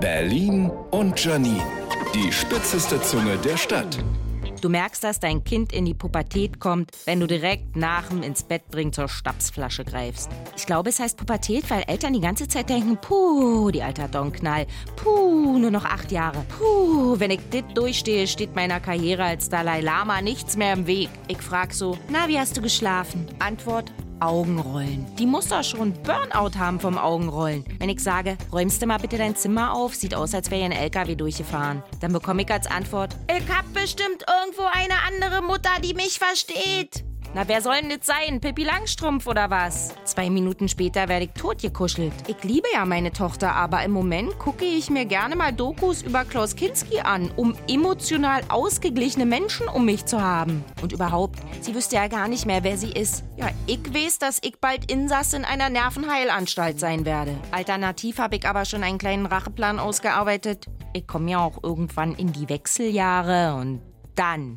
Berlin und Janine. Die spitzeste Zunge der Stadt. Du merkst, dass dein Kind in die Pubertät kommt, wenn du direkt nach dem ins Bett bringen zur Stabsflasche greifst. Ich glaube, es heißt Pubertät, weil Eltern die ganze Zeit denken, puh, die alter Donknall, puh, nur noch acht Jahre, puh, wenn ich dit durchstehe, steht meiner Karriere als Dalai Lama nichts mehr im Weg. Ich frag so, na, wie hast du geschlafen? Antwort, Augenrollen. Die muss doch schon Burnout haben vom Augenrollen. Wenn ich sage, räumst du mal bitte dein Zimmer auf, sieht aus, als wäre ein LKW durchgefahren. Dann bekomme ich als Antwort, ich hab bestimmt irgendwo eine andere Mutter, die mich versteht. Na, wer soll denn das sein? Pippi Langstrumpf oder was? Zwei Minuten später werde ich totgekuschelt. Ich liebe ja meine Tochter, aber im Moment gucke ich mir gerne mal Dokus über Klaus Kinski an, um emotional ausgeglichene Menschen um mich zu haben. Und überhaupt, sie wüsste ja gar nicht mehr, wer sie ist. Ja, ich weiß, dass ich bald Insass in einer Nervenheilanstalt sein werde. Alternativ habe ich aber schon einen kleinen Racheplan ausgearbeitet. Ich komme ja auch irgendwann in die Wechseljahre und dann.